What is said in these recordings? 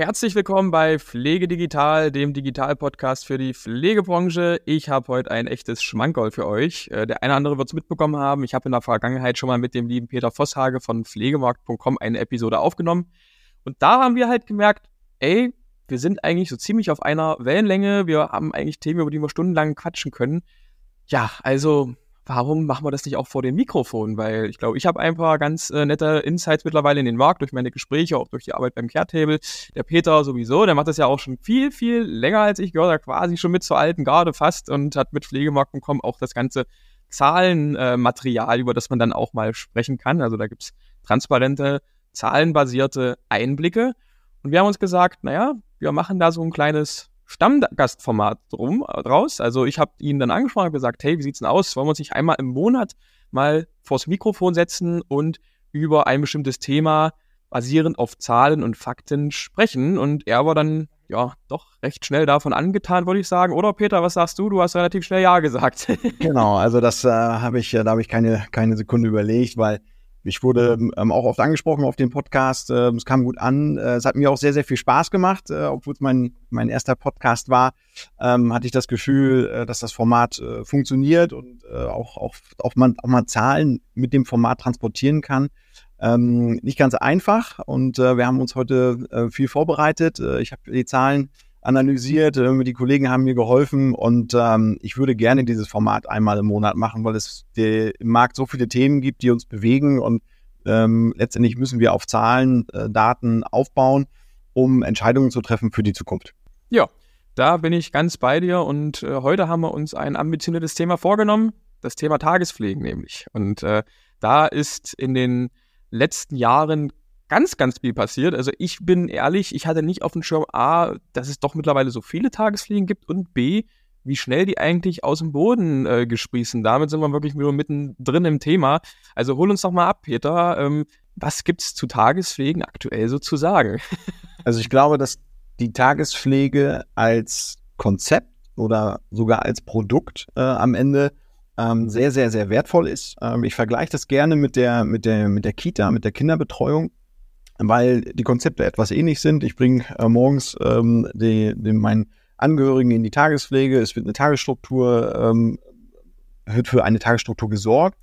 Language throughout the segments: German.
Herzlich willkommen bei Pflege Digital, dem Digital-Podcast für die Pflegebranche. Ich habe heute ein echtes Schmankerl für euch. Äh, der eine oder andere wird es mitbekommen haben. Ich habe in der Vergangenheit schon mal mit dem lieben Peter Vosshage von pflegemarkt.com eine Episode aufgenommen. Und da haben wir halt gemerkt, ey, wir sind eigentlich so ziemlich auf einer Wellenlänge. Wir haben eigentlich Themen, über die wir stundenlang quatschen können. Ja, also warum machen wir das nicht auch vor dem Mikrofon? Weil ich glaube, ich habe ein paar ganz äh, nette Insights mittlerweile in den Markt durch meine Gespräche, auch durch die Arbeit beim Care-Table. Der Peter sowieso, der macht das ja auch schon viel, viel länger als ich, gehört ja quasi schon mit zur alten Garde fast und hat mit Pflegemarkt.com auch das ganze Zahlenmaterial, äh, über das man dann auch mal sprechen kann. Also da gibt's transparente, zahlenbasierte Einblicke. Und wir haben uns gesagt, naja, wir machen da so ein kleines Stammgastformat drum, draus. Also ich habe ihn dann angesprochen und gesagt, hey, wie sieht's denn aus? Wollen wir uns nicht einmal im Monat mal vors Mikrofon setzen und über ein bestimmtes Thema basierend auf Zahlen und Fakten sprechen? Und er war dann ja doch recht schnell davon angetan, würde ich sagen. Oder Peter, was sagst du? Du hast relativ schnell Ja gesagt. genau, also das äh, habe ich, äh, da habe ich keine, keine Sekunde überlegt, weil ich wurde ähm, auch oft angesprochen auf dem Podcast. Äh, es kam gut an. Äh, es hat mir auch sehr, sehr viel Spaß gemacht. Äh, obwohl es mein, mein erster Podcast war, ähm, hatte ich das Gefühl, äh, dass das Format äh, funktioniert und äh, auch, auch, auch, man, auch mal Zahlen mit dem Format transportieren kann. Ähm, nicht ganz einfach und wir haben uns heute viel vorbereitet. Ich habe die Zahlen analysiert, die Kollegen haben mir geholfen und ähm, ich würde gerne dieses Format einmal im Monat machen, weil es die, im Markt so viele Themen gibt, die uns bewegen und ähm, letztendlich müssen wir auf Zahlen, äh, Daten aufbauen, um Entscheidungen zu treffen für die Zukunft. Ja, da bin ich ganz bei dir und äh, heute haben wir uns ein ambitioniertes Thema vorgenommen, das Thema Tagespflegen nämlich. Und äh, da ist in den letzten Jahren ganz, ganz viel passiert. Also ich bin ehrlich, ich hatte nicht auf dem Schirm A, dass es doch mittlerweile so viele Tagesfliegen gibt und B, wie schnell die eigentlich aus dem Boden äh, gesprießen. Damit sind wir wirklich nur mittendrin im Thema. Also hol uns doch mal ab, Peter. Ähm, was gibt's zu Tagespflegen aktuell so zu sagen? also ich glaube, dass die Tagespflege als Konzept oder sogar als Produkt äh, am Ende ähm, sehr, sehr, sehr wertvoll ist. Ähm, ich vergleiche das gerne mit der, mit der, mit der Kita, mit der Kinderbetreuung weil die Konzepte etwas ähnlich sind. Ich bringe äh, morgens ähm, die, die, meinen Angehörigen in die Tagespflege, es wird eine Tagesstruktur, ähm, wird für eine Tagesstruktur gesorgt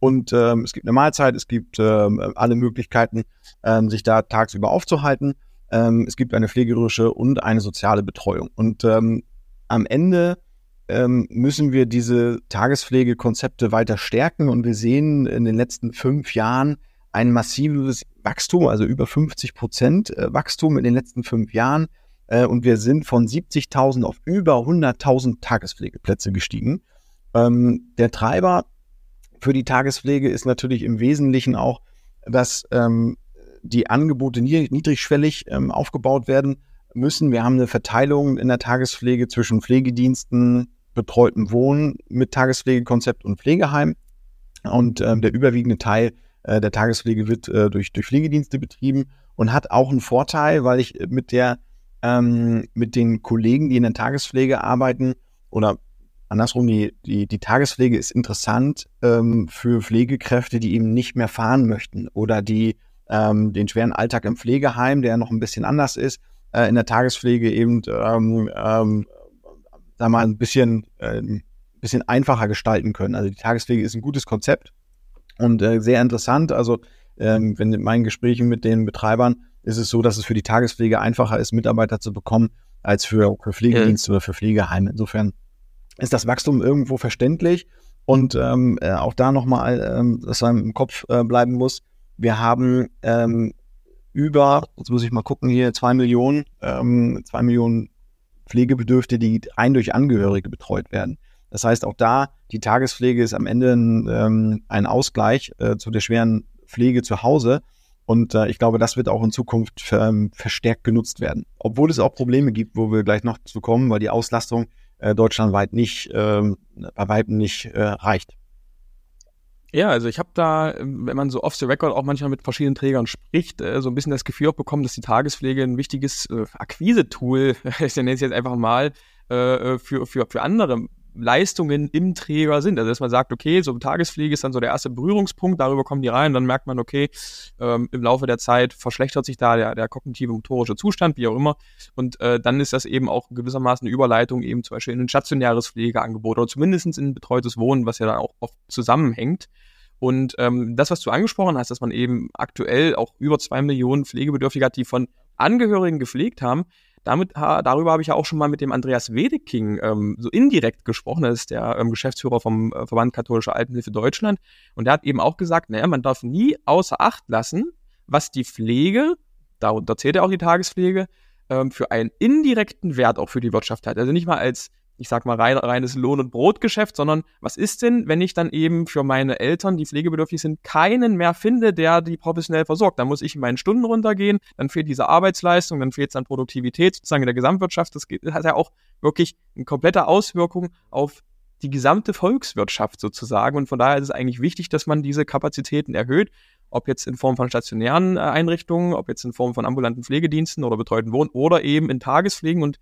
und ähm, es gibt eine Mahlzeit, es gibt ähm, alle Möglichkeiten, ähm, sich da tagsüber aufzuhalten. Ähm, es gibt eine pflegerische und eine soziale Betreuung. Und am Ende müssen wir diese Tagespflegekonzepte weiter stärken und wir sehen in den letzten fünf Jahren ein massives Wachstum, also über 50 Prozent äh, Wachstum in den letzten fünf Jahren. Äh, und wir sind von 70.000 auf über 100.000 Tagespflegeplätze gestiegen. Ähm, der Treiber für die Tagespflege ist natürlich im Wesentlichen auch, dass ähm, die Angebote niedrigschwellig ähm, aufgebaut werden müssen. Wir haben eine Verteilung in der Tagespflege zwischen Pflegediensten, betreuten Wohnen mit Tagespflegekonzept und Pflegeheim. Und der überwiegende Teil äh, der Tagespflege wird äh, durch, durch Pflegedienste betrieben und hat auch einen Vorteil, weil ich mit der ähm, mit den Kollegen, die in der Tagespflege arbeiten oder andersrum, die, die, die Tagespflege ist interessant ähm, für Pflegekräfte, die eben nicht mehr fahren möchten oder die ähm, den schweren Alltag im Pflegeheim, der noch ein bisschen anders ist, äh, in der Tagespflege eben ähm, ähm, da mal ein bisschen, äh, ein bisschen einfacher gestalten können. Also die Tagespflege ist ein gutes Konzept und äh, sehr interessant. Also ähm, wenn in meinen Gesprächen mit den Betreibern ist es so, dass es für die Tagespflege einfacher ist, Mitarbeiter zu bekommen, als für, für Pflegedienste ja. oder für Pflegeheime. Insofern ist das Wachstum irgendwo verständlich. Und ähm, äh, auch da nochmal, ähm, dass einem im Kopf äh, bleiben muss, wir haben ähm, über, jetzt muss ich mal gucken hier, zwei Millionen, ähm, zwei Millionen Pflegebedürftige, die rein durch Angehörige betreut werden. Das heißt, auch da, die Tagespflege ist am Ende ein, ähm, ein Ausgleich äh, zu der schweren Pflege zu Hause. Und äh, ich glaube, das wird auch in Zukunft ähm, verstärkt genutzt werden. Obwohl es auch Probleme gibt, wo wir gleich noch zu kommen, weil die Auslastung äh, deutschlandweit nicht, ähm, bei Weitem nicht äh, reicht. Ja, also ich habe da, wenn man so off the record auch manchmal mit verschiedenen Trägern spricht, äh, so ein bisschen das Gefühl auch bekommen, dass die Tagespflege ein wichtiges äh, Akquise-Tool, ich nenne es jetzt einfach mal, äh, für, für, für andere Leistungen im Träger sind. Also dass man sagt, okay, so Tagespflege ist dann so der erste Berührungspunkt, darüber kommen die rein, dann merkt man, okay, ähm, im Laufe der Zeit verschlechtert sich da der, der kognitive motorische Zustand, wie auch immer. Und äh, dann ist das eben auch gewissermaßen eine Überleitung eben zum Beispiel in ein stationäres Pflegeangebot oder zumindest in betreutes Wohnen, was ja dann auch oft zusammenhängt. Und ähm, das, was du angesprochen hast, dass man eben aktuell auch über zwei Millionen Pflegebedürftige hat, die von Angehörigen gepflegt haben, damit, darüber habe ich ja auch schon mal mit dem Andreas Wedeking ähm, so indirekt gesprochen. Das ist der ähm, Geschäftsführer vom äh, Verband Katholische Altenhilfe Deutschland. Und der hat eben auch gesagt, naja, man darf nie außer Acht lassen, was die Pflege, darunter zählt ja auch die Tagespflege, ähm, für einen indirekten Wert auch für die Wirtschaft hat. Also nicht mal als ich sag mal, rein, reines Lohn- und Brotgeschäft, sondern was ist denn, wenn ich dann eben für meine Eltern, die pflegebedürftig sind, keinen mehr finde, der die professionell versorgt? Dann muss ich in meinen Stunden runtergehen, dann fehlt diese Arbeitsleistung, dann fehlt es an Produktivität sozusagen in der Gesamtwirtschaft. Das, hat ja auch wirklich eine komplette Auswirkung auf die gesamte Volkswirtschaft sozusagen. Und von daher ist es eigentlich wichtig, dass man diese Kapazitäten erhöht, ob jetzt in Form von stationären äh, Einrichtungen, ob jetzt in Form von ambulanten Pflegediensten oder betreuten Wohnen oder eben in Tagespflegen. Und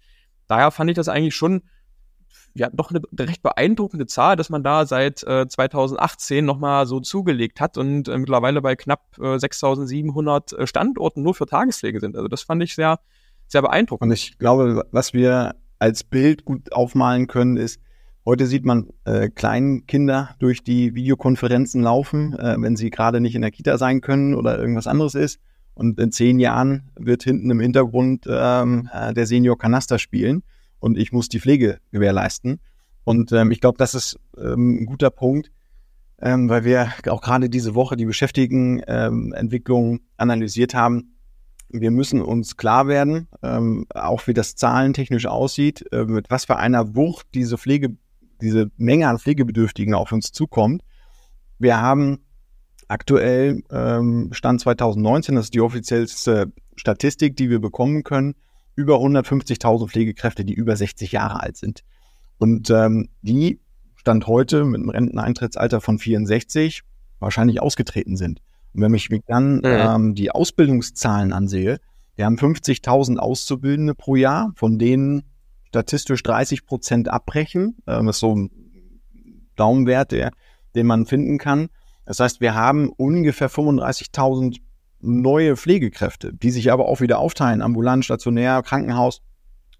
daher fand ich das eigentlich schon ja doch eine recht beeindruckende Zahl, dass man da seit äh, 2018 nochmal so zugelegt hat und äh, mittlerweile bei knapp äh, 6700 äh, Standorten nur für Tagespflege sind. Also das fand ich sehr, sehr beeindruckend. Und ich glaube, was wir als Bild gut aufmalen können, ist, heute sieht man äh, Kleinkinder durch die Videokonferenzen laufen, äh, wenn sie gerade nicht in der Kita sein können oder irgendwas anderes ist. Und in zehn Jahren wird hinten im Hintergrund ähm, äh, der Senior Kanaster spielen und ich muss die Pflege gewährleisten. Und ähm, ich glaube, das ist ähm, ein guter Punkt, ähm, weil wir auch gerade diese Woche die Beschäftigtenentwicklung ähm, analysiert haben. Wir müssen uns klar werden, ähm, auch wie das zahlentechnisch aussieht, äh, mit was für einer Wucht diese Pflege, diese Menge an Pflegebedürftigen auf uns zukommt. Wir haben aktuell ähm, Stand 2019, das ist die offiziellste Statistik, die wir bekommen können, über 150.000 Pflegekräfte, die über 60 Jahre alt sind. Und ähm, die Stand heute mit einem Renteneintrittsalter von 64 wahrscheinlich ausgetreten sind. Und wenn ich mir dann mhm. ähm, die Ausbildungszahlen ansehe, wir haben 50.000 Auszubildende pro Jahr, von denen statistisch 30 Prozent abbrechen. Ähm, das ist so ein Daumenwert, der, den man finden kann. Das heißt, wir haben ungefähr 35.000 neue Pflegekräfte, die sich aber auch wieder aufteilen, ambulant, stationär, Krankenhaus.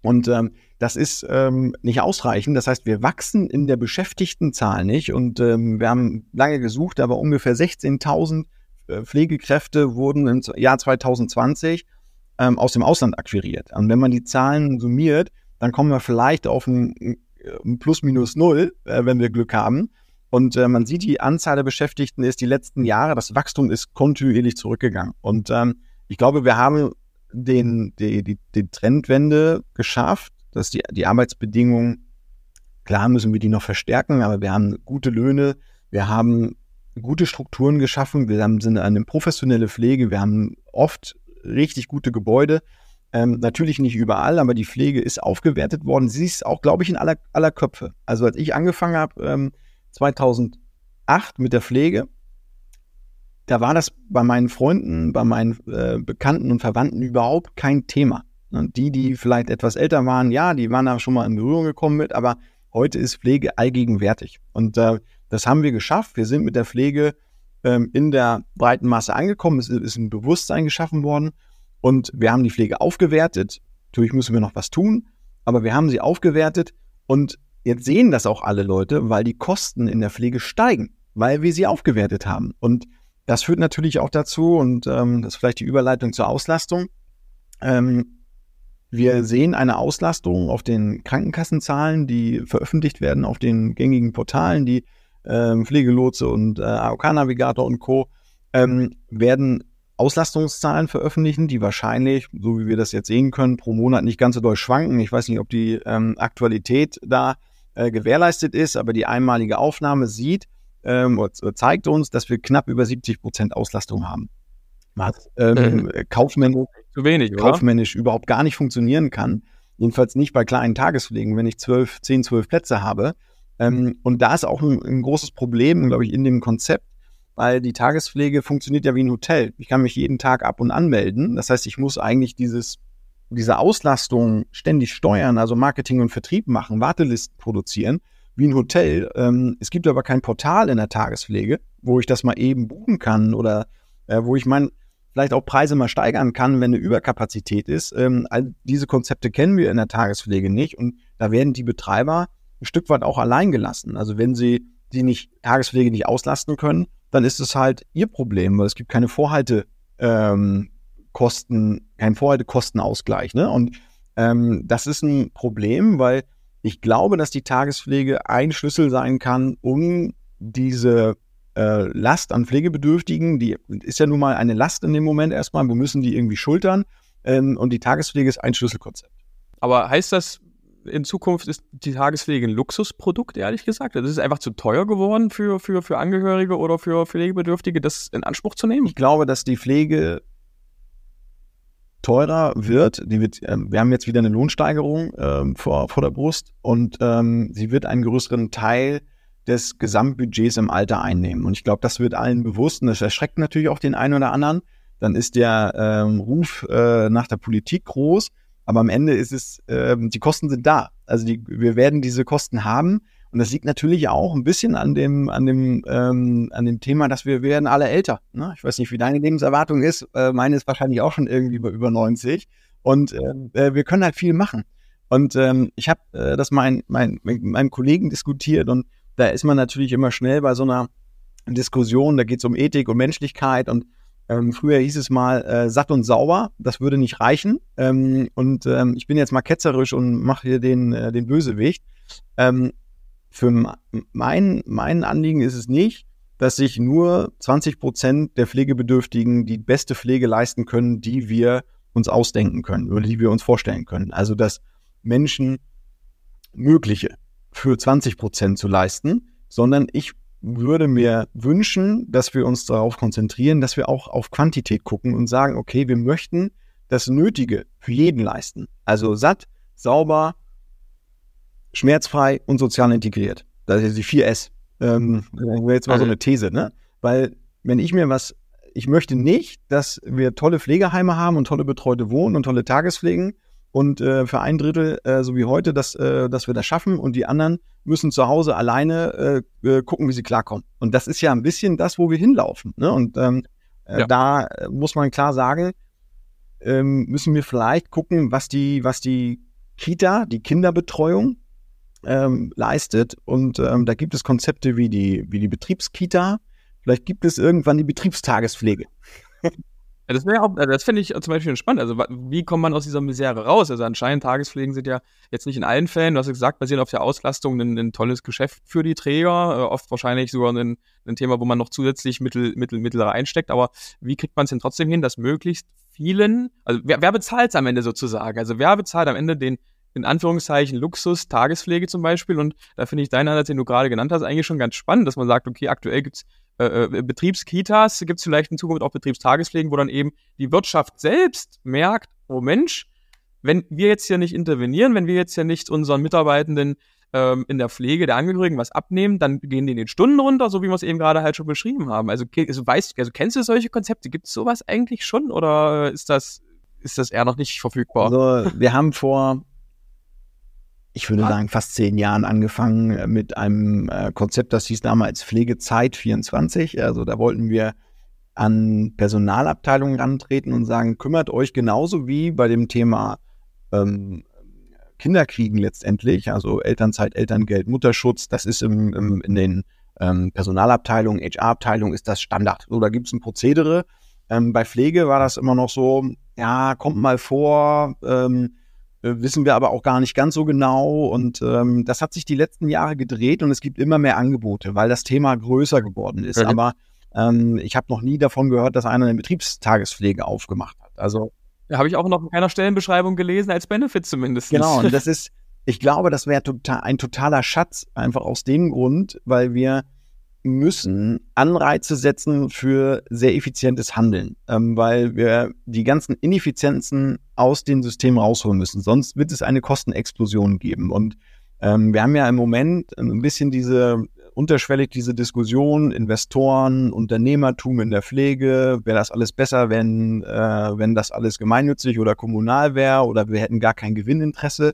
Und ähm, das ist ähm, nicht ausreichend. Das heißt, wir wachsen in der Beschäftigtenzahl nicht. Und ähm, wir haben lange gesucht, aber ungefähr 16.000 äh, Pflegekräfte wurden im Jahr 2020 ähm, aus dem Ausland akquiriert. Und wenn man die Zahlen summiert, dann kommen wir vielleicht auf ein, ein Plus minus Null, äh, wenn wir Glück haben. Und äh, man sieht, die Anzahl der Beschäftigten ist die letzten Jahre, das Wachstum ist kontinuierlich zurückgegangen. Und ähm, ich glaube, wir haben den, die, die, die Trendwende geschafft, dass die, die Arbeitsbedingungen, klar müssen wir die noch verstärken, aber wir haben gute Löhne, wir haben gute Strukturen geschaffen, wir haben, sind eine professionelle Pflege, wir haben oft richtig gute Gebäude. Ähm, natürlich nicht überall, aber die Pflege ist aufgewertet worden. Sie ist auch, glaube ich, in aller, aller Köpfe. Also als ich angefangen habe, ähm, 2008 mit der Pflege. Da war das bei meinen Freunden, bei meinen äh, Bekannten und Verwandten überhaupt kein Thema. Und die, die vielleicht etwas älter waren, ja, die waren da schon mal in Berührung gekommen mit, aber heute ist Pflege allgegenwärtig. Und äh, das haben wir geschafft. Wir sind mit der Pflege ähm, in der breiten Masse angekommen. Es ist ein Bewusstsein geschaffen worden und wir haben die Pflege aufgewertet. Natürlich müssen wir noch was tun, aber wir haben sie aufgewertet und Jetzt sehen das auch alle Leute, weil die Kosten in der Pflege steigen, weil wir sie aufgewertet haben. Und das führt natürlich auch dazu, und ähm, das ist vielleicht die Überleitung zur Auslastung. Ähm, wir sehen eine Auslastung auf den Krankenkassenzahlen, die veröffentlicht werden auf den gängigen Portalen, die ähm, Pflegelotse und äh, AOK-Navigator und Co. Ähm, werden Auslastungszahlen veröffentlichen, die wahrscheinlich, so wie wir das jetzt sehen können, pro Monat nicht ganz so doll schwanken. Ich weiß nicht, ob die ähm, Aktualität da äh, gewährleistet ist, aber die einmalige Aufnahme sieht, ähm, zeigt uns, dass wir knapp über 70 Prozent Auslastung haben. Was ähm, äh, kaufmännisch, zu wenig, kaufmännisch überhaupt gar nicht funktionieren kann. Jedenfalls nicht bei kleinen Tagespflegen, wenn ich 12, 10, 12 Plätze habe. Ähm, und da ist auch ein, ein großes Problem, glaube ich, in dem Konzept, weil die Tagespflege funktioniert ja wie ein Hotel. Ich kann mich jeden Tag ab und anmelden. Das heißt, ich muss eigentlich dieses diese Auslastung ständig steuern, also Marketing und Vertrieb machen, Wartelisten produzieren, wie ein Hotel. Ähm, es gibt aber kein Portal in der Tagespflege, wo ich das mal eben buchen kann oder äh, wo ich mein, vielleicht auch Preise mal steigern kann, wenn eine Überkapazität ist. Ähm, all diese Konzepte kennen wir in der Tagespflege nicht und da werden die Betreiber ein Stück weit auch allein gelassen. Also wenn sie die nicht Tagespflege nicht auslasten können, dann ist es halt ihr Problem, weil es gibt keine Vorhalte ähm, Kosten, kein Vorhaltekostenausgleich. Ne? Und ähm, das ist ein Problem, weil ich glaube, dass die Tagespflege ein Schlüssel sein kann, um diese äh, Last an Pflegebedürftigen, die ist ja nun mal eine Last in dem Moment erstmal, wir müssen die irgendwie schultern ähm, und die Tagespflege ist ein Schlüsselkonzept. Aber heißt das, in Zukunft ist die Tagespflege ein Luxusprodukt, ehrlich gesagt? Das ist einfach zu teuer geworden für, für, für Angehörige oder für Pflegebedürftige, das in Anspruch zu nehmen? Ich glaube, dass die Pflege teurer wird. Die wird äh, wir haben jetzt wieder eine Lohnsteigerung äh, vor, vor der Brust und ähm, sie wird einen größeren Teil des Gesamtbudgets im Alter einnehmen. Und ich glaube, das wird allen bewusst und das erschreckt natürlich auch den einen oder anderen. Dann ist der ähm, Ruf äh, nach der Politik groß, aber am Ende ist es, ähm, die Kosten sind da. Also die, wir werden diese Kosten haben. Und das liegt natürlich auch ein bisschen an dem, an dem, ähm, an dem Thema, dass wir, wir werden alle älter. Ne? Ich weiß nicht, wie deine Lebenserwartung ist. Äh, meine ist wahrscheinlich auch schon irgendwie über, über 90. Und äh, äh, wir können halt viel machen. Und ähm, ich habe äh, das mein, mein, mit meinem Kollegen diskutiert und da ist man natürlich immer schnell bei so einer Diskussion, da geht es um Ethik und Menschlichkeit und ähm, früher hieß es mal äh, satt und sauber, das würde nicht reichen. Ähm, und ähm, ich bin jetzt mal ketzerisch und mache hier den, äh, den Bösewicht. Ähm, für mein, mein Anliegen ist es nicht, dass sich nur 20 Prozent der Pflegebedürftigen die beste Pflege leisten können, die wir uns ausdenken können oder die wir uns vorstellen können. Also dass Menschen Mögliche für 20 Prozent zu leisten, sondern ich würde mir wünschen, dass wir uns darauf konzentrieren, dass wir auch auf Quantität gucken und sagen, okay, wir möchten das Nötige für jeden leisten. Also satt, sauber, schmerzfrei und sozial integriert. Das ist die 4S. Ähm, jetzt mal so eine These, ne? Weil wenn ich mir was, ich möchte nicht, dass wir tolle Pflegeheime haben und tolle betreute Wohnen und tolle Tagespflegen, und äh, für ein Drittel, äh, so wie heute, dass, äh, dass wir das schaffen und die anderen müssen zu Hause alleine äh, äh, gucken, wie sie klarkommen. Und das ist ja ein bisschen das, wo wir hinlaufen. Ne? Und ähm, äh, ja. da muss man klar sagen, ähm, müssen wir vielleicht gucken, was die, was die Kita, die Kinderbetreuung ähm, leistet. Und ähm, da gibt es Konzepte wie die, wie die Betriebskita. Vielleicht gibt es irgendwann die Betriebstagespflege. Ja, das wäre auch, also das finde ich zum Beispiel spannend. Also, wie kommt man aus dieser Misere raus? Also, anscheinend Tagespflegen sind ja jetzt nicht in allen Fällen, du hast gesagt, basieren auf der Auslastung ein, ein tolles Geschäft für die Träger, äh, oft wahrscheinlich sogar ein, ein, Thema, wo man noch zusätzlich Mittel, Mittel, Mittel reinsteckt. Aber wie kriegt man es denn trotzdem hin, dass möglichst vielen, also wer, wer bezahlt es am Ende sozusagen? Also, wer bezahlt am Ende den, in Anführungszeichen Luxus, Tagespflege zum Beispiel. Und da finde ich deinen Ansatz, den du gerade genannt hast, eigentlich schon ganz spannend, dass man sagt, okay, aktuell gibt's äh, äh, Betriebskitas, gibt es vielleicht in Zukunft auch Betriebstagespflegen, wo dann eben die Wirtschaft selbst merkt, oh Mensch, wenn wir jetzt hier nicht intervenieren, wenn wir jetzt hier nicht unseren Mitarbeitenden ähm, in der Pflege der Angehörigen was abnehmen, dann gehen die in den Stunden runter, so wie wir es eben gerade halt schon beschrieben haben. Also, also weißt, also kennst du solche Konzepte? Gibt es sowas eigentlich schon oder ist das, ist das eher noch nicht verfügbar? Also, wir haben vor ich würde sagen, fast zehn Jahren angefangen äh, mit einem äh, Konzept, das hieß damals Pflegezeit 24. Also da wollten wir an Personalabteilungen rantreten und sagen, kümmert euch genauso wie bei dem Thema ähm, Kinderkriegen letztendlich, also Elternzeit, Elterngeld, Mutterschutz, das ist im, im, in den ähm, Personalabteilungen, HR-Abteilungen ist das Standard. So, da gibt es ein Prozedere. Ähm, bei Pflege war das immer noch so, ja, kommt mal vor, ähm, äh, wissen wir aber auch gar nicht ganz so genau. Und ähm, das hat sich die letzten Jahre gedreht und es gibt immer mehr Angebote, weil das Thema größer geworden ist. Mhm. Aber ähm, ich habe noch nie davon gehört, dass einer eine Betriebstagespflege aufgemacht hat. Also habe ich auch noch in keiner Stellenbeschreibung gelesen, als Benefit zumindest. Genau, und das ist, ich glaube, das wäre total, ein totaler Schatz, einfach aus dem Grund, weil wir müssen Anreize setzen für sehr effizientes Handeln, ähm, weil wir die ganzen Ineffizienzen aus den Systemen rausholen müssen. Sonst wird es eine Kostenexplosion geben. Und ähm, wir haben ja im Moment ein bisschen diese unterschwellig diese Diskussion, Investoren, Unternehmertum in der Pflege, wäre das alles besser, wenn, äh, wenn das alles gemeinnützig oder kommunal wäre oder wir hätten gar kein Gewinninteresse.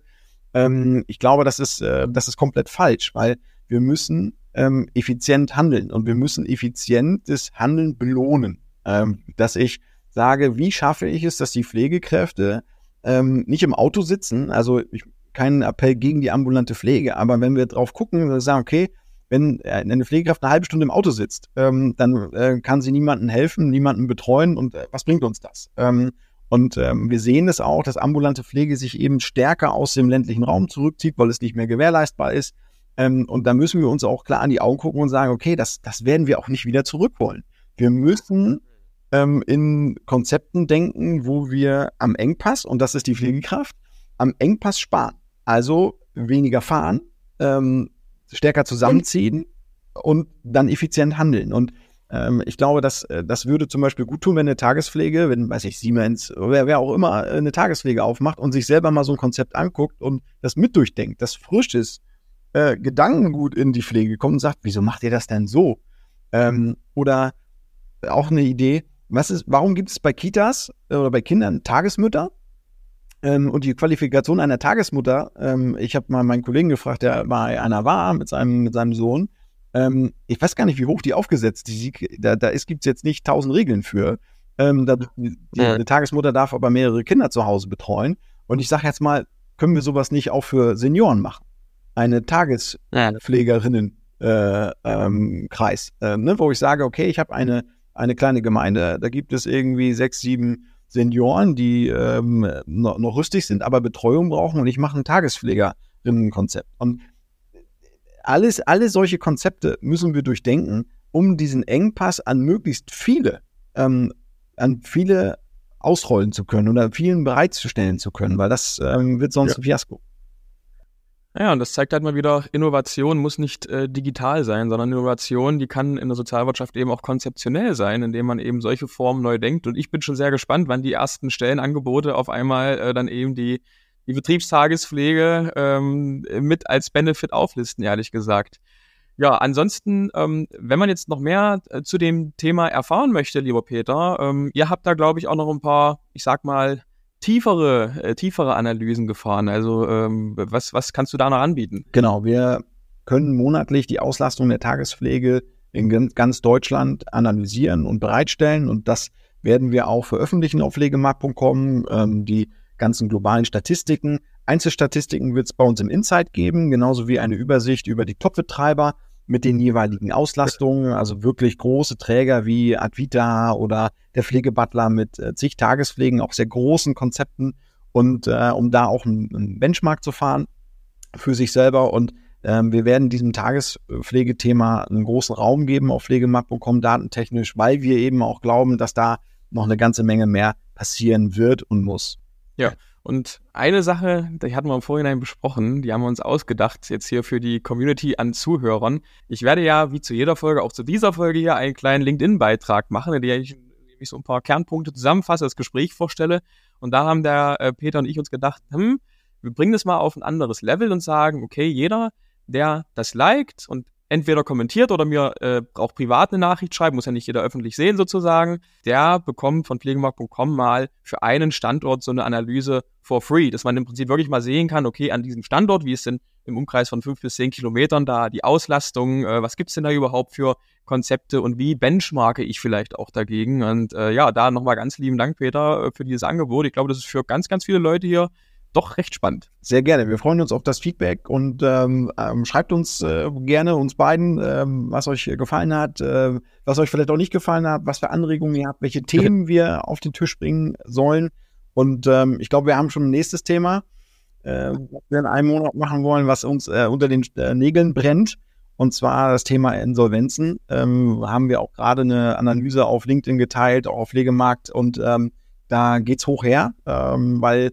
Ähm, ich glaube, das ist, äh, das ist komplett falsch, weil wir müssen ähm, effizient handeln und wir müssen effizientes Handeln belohnen. Ähm, dass ich sage, wie schaffe ich es, dass die Pflegekräfte ähm, nicht im Auto sitzen, also ich, kein Appell gegen die ambulante Pflege, aber wenn wir drauf gucken und sagen, okay, wenn eine Pflegekraft eine halbe Stunde im Auto sitzt, ähm, dann äh, kann sie niemandem helfen, niemanden betreuen und äh, was bringt uns das? Ähm, und ähm, wir sehen es auch, dass ambulante Pflege sich eben stärker aus dem ländlichen Raum zurückzieht, weil es nicht mehr gewährleistbar ist. Ähm, und da müssen wir uns auch klar an die Augen gucken und sagen, okay, das, das werden wir auch nicht wieder zurückholen. Wir müssen ähm, in Konzepten denken, wo wir am Engpass, und das ist die Pflegekraft, am Engpass sparen. Also weniger fahren, ähm, stärker zusammenziehen und dann effizient handeln. Und ähm, ich glaube, dass äh, das würde zum Beispiel gut tun, wenn eine Tagespflege, wenn, weiß ich, Siemens, wer, wer auch immer äh, eine Tagespflege aufmacht und sich selber mal so ein Konzept anguckt und das mit durchdenkt, das frisch ist, äh, Gedankengut in die Pflege kommt und sagt, wieso macht ihr das denn so? Ähm, oder auch eine Idee, was ist, warum gibt es bei Kitas äh, oder bei Kindern Tagesmütter? Ähm, und die Qualifikation einer Tagesmutter, ähm, ich habe mal meinen Kollegen gefragt, der bei einer war mit seinem, mit seinem Sohn, ähm, ich weiß gar nicht, wie hoch die aufgesetzt ist. Da, da gibt es jetzt nicht tausend Regeln für. Ähm, da, die. Eine Tagesmutter darf aber mehrere Kinder zu Hause betreuen. Und ich sage jetzt mal, können wir sowas nicht auch für Senioren machen? Eine Tagespflegerinnenkreis, äh, ähm, äh, ne, wo ich sage, okay, ich habe eine, eine kleine Gemeinde, da gibt es irgendwie sechs, sieben Senioren, die ähm, noch, noch rüstig sind, aber Betreuung brauchen und ich mache ein Tagespflegerinnenkonzept. Und alles, alle solche Konzepte müssen wir durchdenken, um diesen Engpass an möglichst viele, ähm, an viele ausrollen zu können oder vielen bereitzustellen zu können, weil das ähm, wird sonst ja. ein Fiasko. Ja, und das zeigt halt mal wieder, Innovation muss nicht äh, digital sein, sondern Innovation, die kann in der Sozialwirtschaft eben auch konzeptionell sein, indem man eben solche Formen neu denkt. Und ich bin schon sehr gespannt, wann die ersten Stellenangebote auf einmal äh, dann eben die die Betriebstagespflege ähm, mit als Benefit auflisten, ehrlich gesagt. Ja, ansonsten, ähm, wenn man jetzt noch mehr äh, zu dem Thema erfahren möchte, lieber Peter, ähm, ihr habt da, glaube ich, auch noch ein paar, ich sag mal, tiefere, äh, tiefere Analysen gefahren. Also ähm, was, was kannst du da noch anbieten? Genau, wir können monatlich die Auslastung der Tagespflege in ganz Deutschland analysieren und bereitstellen und das werden wir auch veröffentlichen auf pflegemarkt.com. Ähm, die ganzen globalen Statistiken. Einzelstatistiken wird es bei uns im Insight geben, genauso wie eine Übersicht über die Top-Betreiber mit den jeweiligen Auslastungen, also wirklich große Träger wie Advita oder der Pflegebutler mit äh, zig Tagespflegen, auch sehr großen Konzepten und äh, um da auch einen Benchmark zu fahren für sich selber und ähm, wir werden diesem Tagespflegethema einen großen Raum geben auf pflegemarkt.com datentechnisch, weil wir eben auch glauben, dass da noch eine ganze Menge mehr passieren wird und muss. Ja. Und eine Sache, die hatten wir im Vorhinein besprochen, die haben wir uns ausgedacht, jetzt hier für die Community an Zuhörern. Ich werde ja, wie zu jeder Folge, auch zu dieser Folge hier einen kleinen LinkedIn-Beitrag machen, in dem ich, so ein paar Kernpunkte zusammenfasse, das Gespräch vorstelle. Und da haben der äh, Peter und ich uns gedacht, hm, wir bringen das mal auf ein anderes Level und sagen, okay, jeder, der das liked und entweder kommentiert oder mir äh, auch privat eine Nachricht schreibt, muss ja nicht jeder öffentlich sehen sozusagen, der bekommt von pflegemarkt.com mal für einen Standort so eine Analyse for free, dass man im Prinzip wirklich mal sehen kann, okay, an diesem Standort, wie ist denn im Umkreis von fünf bis zehn Kilometern da die Auslastung, äh, was gibt's denn da überhaupt für Konzepte und wie benchmarke ich vielleicht auch dagegen und äh, ja, da nochmal ganz lieben Dank, Peter, äh, für dieses Angebot. Ich glaube, das ist für ganz, ganz viele Leute hier doch recht spannend. Sehr gerne. Wir freuen uns auf das Feedback und ähm, ähm, schreibt uns äh, gerne, uns beiden, ähm, was euch gefallen hat, äh, was euch vielleicht auch nicht gefallen hat, was für Anregungen ihr habt, welche Themen wir auf den Tisch bringen sollen. Und ähm, ich glaube, wir haben schon ein nächstes Thema, äh, was wir in einem Monat machen wollen, was uns äh, unter den äh, Nägeln brennt. Und zwar das Thema Insolvenzen. Ähm, haben wir auch gerade eine Analyse auf LinkedIn geteilt, auch auf Pflegemarkt. Und ähm, da geht's hoch her, ähm, weil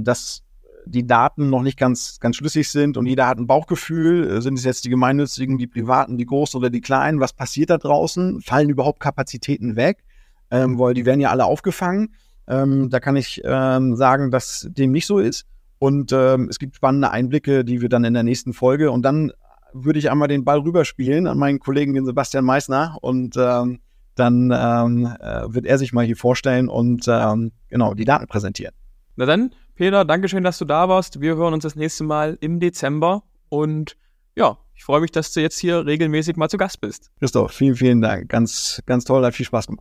dass die Daten noch nicht ganz, ganz schlüssig sind und jeder hat ein Bauchgefühl. Äh, sind es jetzt die gemeinnützigen, die privaten, die großen oder die kleinen? Was passiert da draußen? Fallen überhaupt Kapazitäten weg? Ähm, weil die werden ja alle aufgefangen. Ähm, da kann ich ähm, sagen, dass dem nicht so ist. Und ähm, es gibt spannende Einblicke, die wir dann in der nächsten Folge und dann würde ich einmal den Ball rüberspielen an meinen Kollegen, den Sebastian Meissner und ähm, dann ähm, äh, wird er sich mal hier vorstellen und genau die Daten präsentieren. Na dann Peter, Dankeschön, dass du da warst. Wir hören uns das nächste Mal im Dezember. Und ja, ich freue mich, dass du jetzt hier regelmäßig mal zu Gast bist. Christoph, vielen, vielen Dank. Ganz, ganz toll, hat viel Spaß gemacht.